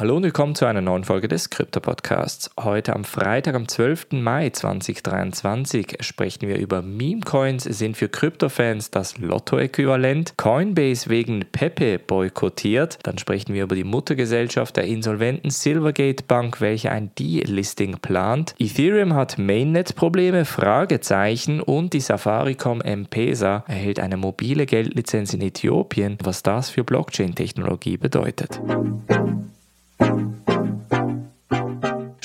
Hallo und willkommen zu einer neuen Folge des Krypto-Podcasts. Heute am Freitag, am 12. Mai 2023 sprechen wir über Meme-Coins, sind für Krypto-Fans das Lotto-Äquivalent, Coinbase wegen Pepe boykottiert, dann sprechen wir über die Muttergesellschaft der insolventen Silvergate Bank, welche ein Delisting plant, Ethereum hat Mainnet-Probleme, Fragezeichen und die Safaricom M-Pesa erhält eine mobile Geldlizenz in Äthiopien, was das für Blockchain-Technologie bedeutet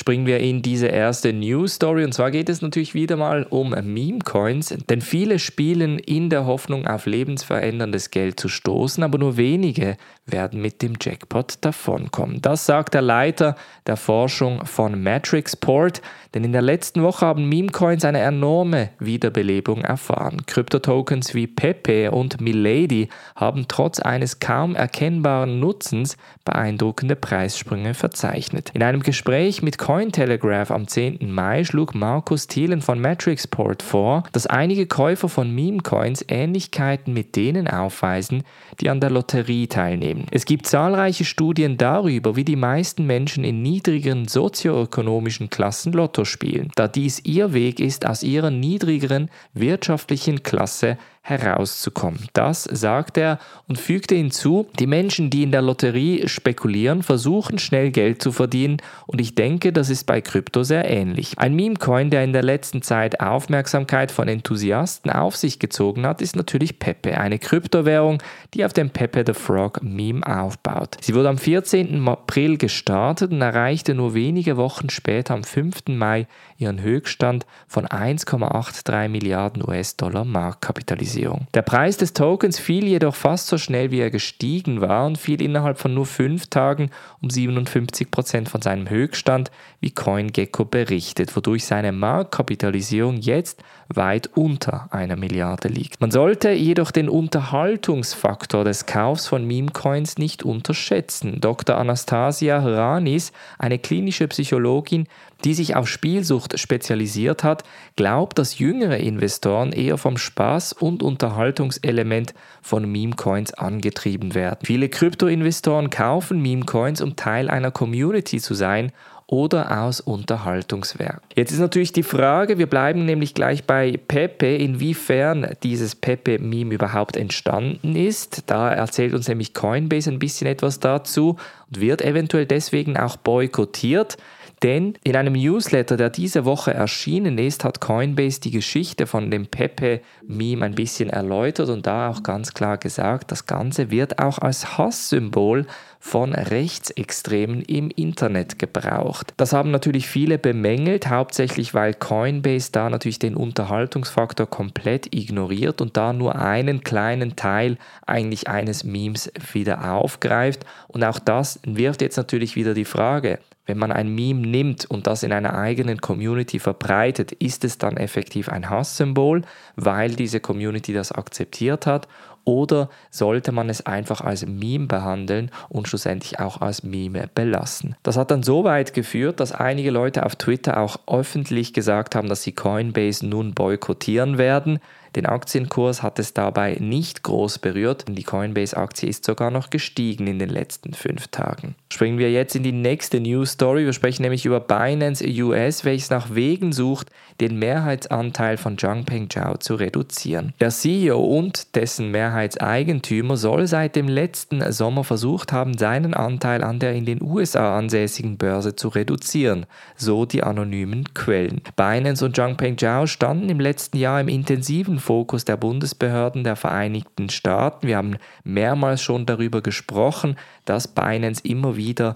springen wir in diese erste News Story. Und zwar geht es natürlich wieder mal um Meme-Coins, denn viele spielen in der Hoffnung, auf lebensveränderndes Geld zu stoßen, aber nur wenige werden mit dem Jackpot davonkommen. Das sagt der Leiter der Forschung von Matrixport, denn in der letzten Woche haben Meme-Coins eine enorme Wiederbelebung erfahren. Kryptotokens wie Pepe und Milady haben trotz eines kaum erkennbaren Nutzens beeindruckende Preissprünge verzeichnet. In einem Gespräch mit Cointelegraph am 10. Mai schlug Markus Thielen von Matrixport vor, dass einige Käufer von Meme-Coins Ähnlichkeiten mit denen aufweisen, die an der Lotterie teilnehmen. Es gibt zahlreiche Studien darüber, wie die meisten Menschen in niedrigeren sozioökonomischen Klassen Lotto spielen, da dies ihr Weg ist, aus ihrer niedrigeren wirtschaftlichen Klasse herauszukommen. Das sagt er und fügte hinzu, die Menschen, die in der Lotterie spekulieren, versuchen schnell Geld zu verdienen und ich denke, das ist bei Krypto sehr ähnlich. Ein Meme-Coin, der in der letzten Zeit Aufmerksamkeit von Enthusiasten auf sich gezogen hat, ist natürlich Pepe, eine Kryptowährung, die auf dem Pepe the Frog Meme aufbaut. Sie wurde am 14. April gestartet und erreichte nur wenige Wochen später am 5. Mai ihren Höchststand von 1,83 Milliarden US-Dollar Marktkapitalisierung. Finanzierung. Der Preis des Tokens fiel jedoch fast so schnell, wie er gestiegen war und fiel innerhalb von nur fünf Tagen um 57 Prozent von seinem Höchststand, wie CoinGecko berichtet, wodurch seine Marktkapitalisierung jetzt weit unter einer Milliarde liegt. Man sollte jedoch den Unterhaltungsfaktor des Kaufs von Meme-Coins nicht unterschätzen. Dr. Anastasia Ranis, eine klinische Psychologin, die sich auf Spielsucht spezialisiert hat, glaubt, dass jüngere Investoren eher vom Spaß und Unterhaltungselement von Meme-Coins angetrieben werden. Viele Krypto-Investoren kaufen Meme-Coins, um Teil einer Community zu sein oder aus Unterhaltungswerk. Jetzt ist natürlich die Frage, wir bleiben nämlich gleich bei Pepe, inwiefern dieses Pepe-Meme überhaupt entstanden ist. Da erzählt uns nämlich Coinbase ein bisschen etwas dazu und wird eventuell deswegen auch boykottiert. Denn in einem Newsletter, der diese Woche erschienen ist, hat Coinbase die Geschichte von dem Pepe-Meme ein bisschen erläutert und da auch ganz klar gesagt, das Ganze wird auch als Hasssymbol von Rechtsextremen im Internet gebraucht. Das haben natürlich viele bemängelt, hauptsächlich weil Coinbase da natürlich den Unterhaltungsfaktor komplett ignoriert und da nur einen kleinen Teil eigentlich eines Memes wieder aufgreift. Und auch das wirft jetzt natürlich wieder die Frage, wenn man ein Meme nimmt und das in einer eigenen Community verbreitet, ist es dann effektiv ein Hasssymbol, weil diese Community das akzeptiert hat? Oder sollte man es einfach als Meme behandeln und schlussendlich auch als Meme belassen? Das hat dann so weit geführt, dass einige Leute auf Twitter auch öffentlich gesagt haben, dass sie Coinbase nun boykottieren werden. Den Aktienkurs hat es dabei nicht groß berührt. Die Coinbase-Aktie ist sogar noch gestiegen in den letzten fünf Tagen. Springen wir jetzt in die nächste News Story. Wir sprechen nämlich über Binance US, welches nach Wegen sucht, den Mehrheitsanteil von Zhangpeng Zhao zu reduzieren. Der CEO und dessen Mehrheitseigentümer soll seit dem letzten Sommer versucht haben, seinen Anteil an der in den USA ansässigen Börse zu reduzieren, so die anonymen Quellen. Binance und Zhangpeng Zhao standen im letzten Jahr im intensiven Fokus der Bundesbehörden der Vereinigten Staaten. Wir haben mehrmals schon darüber gesprochen, dass Binance immer wieder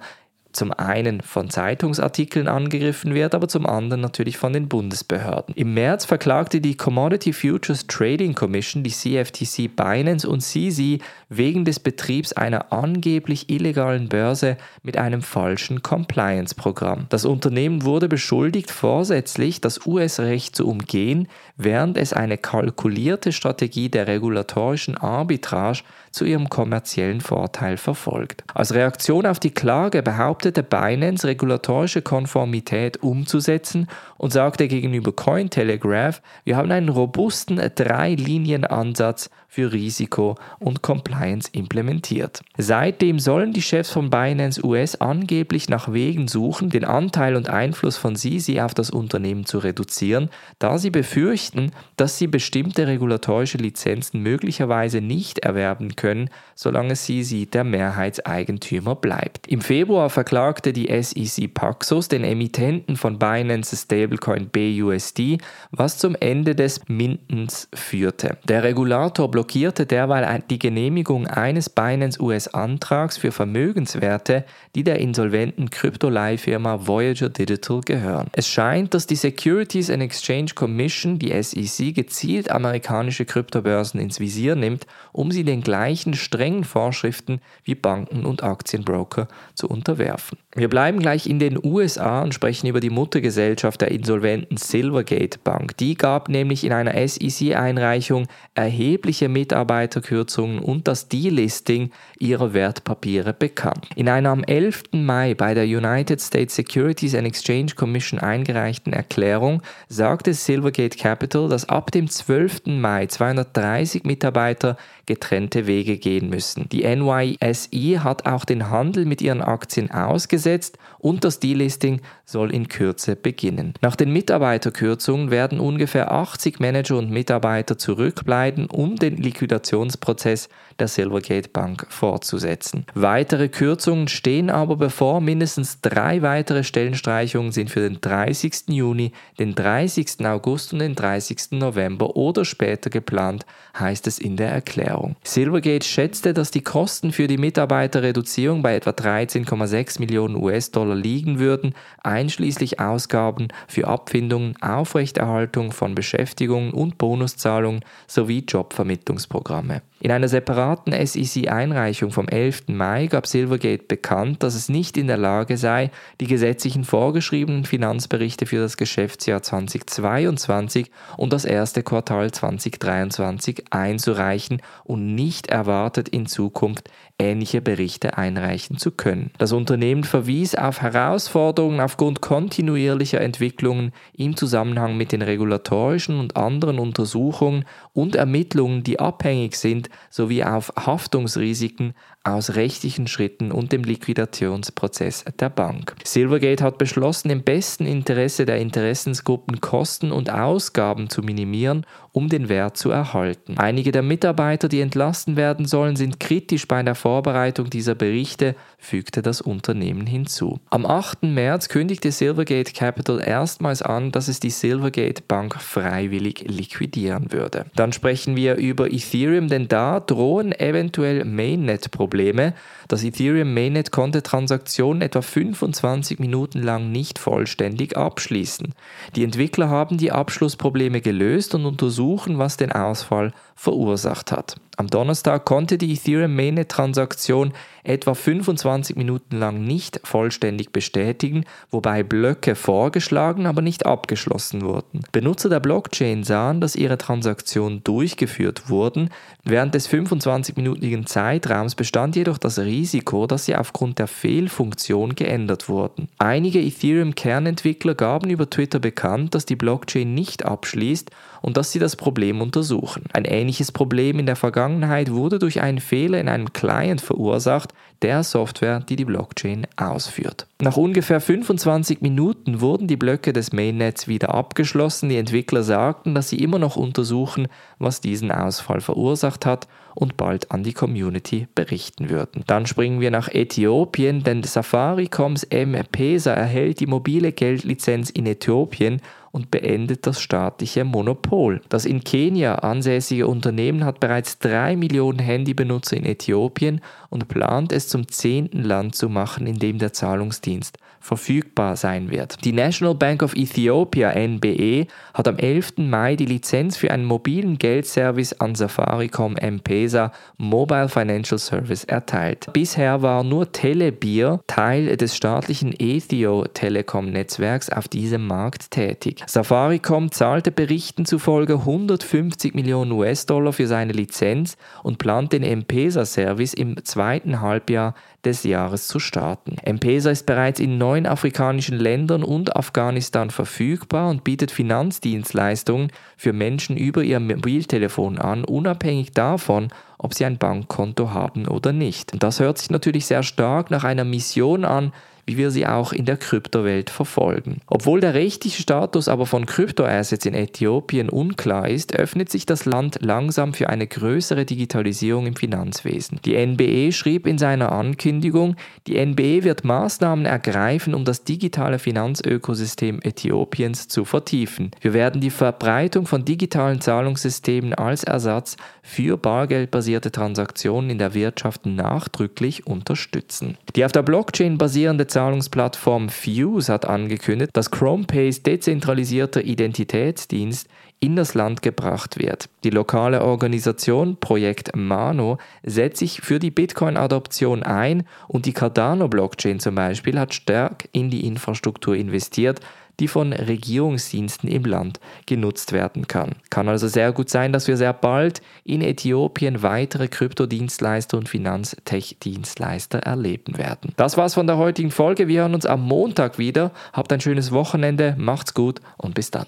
zum einen von Zeitungsartikeln angegriffen wird, aber zum anderen natürlich von den Bundesbehörden. Im März verklagte die Commodity Futures Trading Commission, die CFTC Binance und CZ wegen des Betriebs einer angeblich illegalen Börse mit einem falschen Compliance-Programm. Das Unternehmen wurde beschuldigt, vorsätzlich das US-Recht zu umgehen, während es eine kalkulierte Strategie der regulatorischen Arbitrage zu ihrem kommerziellen Vorteil verfolgt. Als Reaktion auf die Klage behauptete Binance, regulatorische Konformität umzusetzen und sagte gegenüber Cointelegraph, wir haben einen robusten Drei-Linien-Ansatz für Risiko und Compliance implementiert. Seitdem sollen die Chefs von Binance US angeblich nach Wegen suchen, den Anteil und Einfluss von Sisi auf das Unternehmen zu reduzieren, da sie befürchten, dass sie bestimmte regulatorische Lizenzen möglicherweise nicht erwerben können, solange Sisi der Mehrheitseigentümer bleibt. Im Februar verklagte die SEC Paxos den Emittenten von Binance Stablecoin BUSD, was zum Ende des Mintens führte. Der Regulator blockierte derweil die Genehmigung eines Binance US-Antrags für Vermögenswerte, die der insolventen Kryptoleihfirma Voyager Digital gehören. Es scheint, dass die Securities and Exchange Commission, die SEC, gezielt amerikanische Kryptobörsen ins Visier nimmt, um sie den gleichen strengen Vorschriften wie Banken und Aktienbroker zu unterwerfen. Wir bleiben gleich in den USA und sprechen über die Muttergesellschaft der insolventen Silvergate Bank. Die gab nämlich in einer SEC-Einreichung erhebliche Mitarbeiterkürzungen und das Delisting ihrer Wertpapiere bekannt. In einer am 11. Mai bei der United States Securities and Exchange Commission eingereichten Erklärung sagte Silvergate Capital, dass ab dem 12. Mai 230 Mitarbeiter getrennte Wege gehen müssen. Die NYSE hat auch den Handel mit ihren Aktien ausgesetzt und das Delisting soll in Kürze beginnen. Nach den Mitarbeiterkürzungen werden ungefähr 80 Manager und Mitarbeiter zurückbleiben, um den Liquidationsprozess der Silvergate Bank fortzusetzen. Weitere Kürzungen stehen aber bevor. Mindestens drei weitere Stellenstreichungen sind für den 30. Juni, den 30. August und den 30. November oder später geplant, heißt es in der Erklärung. Silvergate schätzte, dass die Kosten für die Mitarbeiterreduzierung bei etwa 13,6 Millionen US-Dollar liegen würden, einschließlich Ausgaben für Abfindungen, Aufrechterhaltung von Beschäftigungen und Bonuszahlungen sowie Jobvermittlungsprogramme. In einer separaten SEC-Einreichung vom 11. Mai gab Silvergate bekannt, dass es nicht in der Lage sei, die gesetzlichen vorgeschriebenen Finanzberichte für das Geschäftsjahr 2022 und das erste Quartal 2023 einzureichen und nicht erwartet in Zukunft ähnliche Berichte einreichen zu können. Das Unternehmen verwies auf Herausforderungen aufgrund kontinuierlicher Entwicklungen im Zusammenhang mit den regulatorischen und anderen Untersuchungen und Ermittlungen, die abhängig sind, sowie auf Haftungsrisiken aus rechtlichen Schritten und dem Liquidationsprozess der Bank. Silvergate hat beschlossen, im besten Interesse der Interessensgruppen Kosten und Ausgaben zu minimieren, um den Wert zu erhalten. Einige der Mitarbeiter, die entlassen werden sollen, sind kritisch bei der Vorbereitung dieser Berichte, fügte das Unternehmen hinzu. Am 8. März kündigte Silvergate Capital erstmals an, dass es die Silvergate Bank freiwillig liquidieren würde. Dann sprechen wir über Ethereum, denn da drohen eventuell Mainnet-Probleme. Das Ethereum Mainnet konnte Transaktionen etwa 25 Minuten lang nicht vollständig abschließen. Die Entwickler haben die Abschlussprobleme gelöst und untersuchen, was den Ausfall verursacht hat. Am Donnerstag konnte die Ethereum Mainnet Transaktion etwa 25 Minuten lang nicht vollständig bestätigen, wobei Blöcke vorgeschlagen, aber nicht abgeschlossen wurden. Benutzer der Blockchain sahen, dass ihre Transaktionen durchgeführt wurden. Während des 25-minütigen Zeitraums bestand jedoch das Risiko, dass sie aufgrund der Fehlfunktion geändert wurden. Einige Ethereum-Kernentwickler gaben über Twitter bekannt, dass die Blockchain nicht abschließt und dass sie das Problem untersuchen. Ein ähnliches Problem in der Vergangenheit wurde durch einen Fehler in einem Client verursacht, der Software, die die Blockchain ausführt. Nach ungefähr 25 Minuten wurden die Blöcke des Mainnets wieder abgeschlossen. Die Entwickler sagten, dass sie immer noch untersuchen, was diesen Ausfall verursacht hat und bald an die Community berichten würden. Dann springen wir nach Äthiopien, denn Safarikoms M-Pesa erhält die mobile Geldlizenz in Äthiopien und beendet das staatliche Monopol. Das in Kenia ansässige Unternehmen hat bereits drei Millionen Handybenutzer in Äthiopien und plant es zum zehnten Land zu machen, in dem der Zahlungsdienst verfügbar sein wird. Die National Bank of Ethiopia NBE hat am 11. Mai die Lizenz für einen mobilen Geldservice an Safaricom M-Pesa Mobile Financial Service erteilt. Bisher war nur Telebir Teil des staatlichen Ethio Telekom Netzwerks auf diesem Markt tätig. Safaricom zahlte Berichten zufolge 150 Millionen US-Dollar für seine Lizenz und plant den M-Pesa Service im zweiten Halbjahr des Jahres zu starten. M-Pesa ist bereits in neun afrikanischen Ländern und Afghanistan verfügbar und bietet Finanzdienstleistungen für Menschen über ihr Mobiltelefon an, unabhängig davon, ob sie ein Bankkonto haben oder nicht. Und das hört sich natürlich sehr stark nach einer Mission an, wie wir sie auch in der Kryptowelt verfolgen. Obwohl der rechtliche Status aber von Kryptoassets in Äthiopien unklar ist, öffnet sich das Land langsam für eine größere Digitalisierung im Finanzwesen. Die NBE schrieb in seiner Ankündigung, die NBE wird Maßnahmen ergreifen, um das digitale Finanzökosystem Äthiopiens zu vertiefen. Wir werden die Verbreitung von digitalen Zahlungssystemen als Ersatz für bargeldbasierte Transaktionen in der Wirtschaft nachdrücklich unterstützen. Die auf der Blockchain basierende Zahlungsplattform Fuse hat angekündigt, dass ChromePays dezentralisierter Identitätsdienst in das Land gebracht wird. Die lokale Organisation Projekt Mano setzt sich für die Bitcoin-Adoption ein und die Cardano-Blockchain zum Beispiel hat stark in die Infrastruktur investiert, die von Regierungsdiensten im Land genutzt werden kann. Kann also sehr gut sein, dass wir sehr bald in Äthiopien weitere Kryptodienstleister und Finanztech-Dienstleister erleben werden. Das war's von der heutigen Folge. Wir hören uns am Montag wieder. Habt ein schönes Wochenende, macht's gut und bis dann.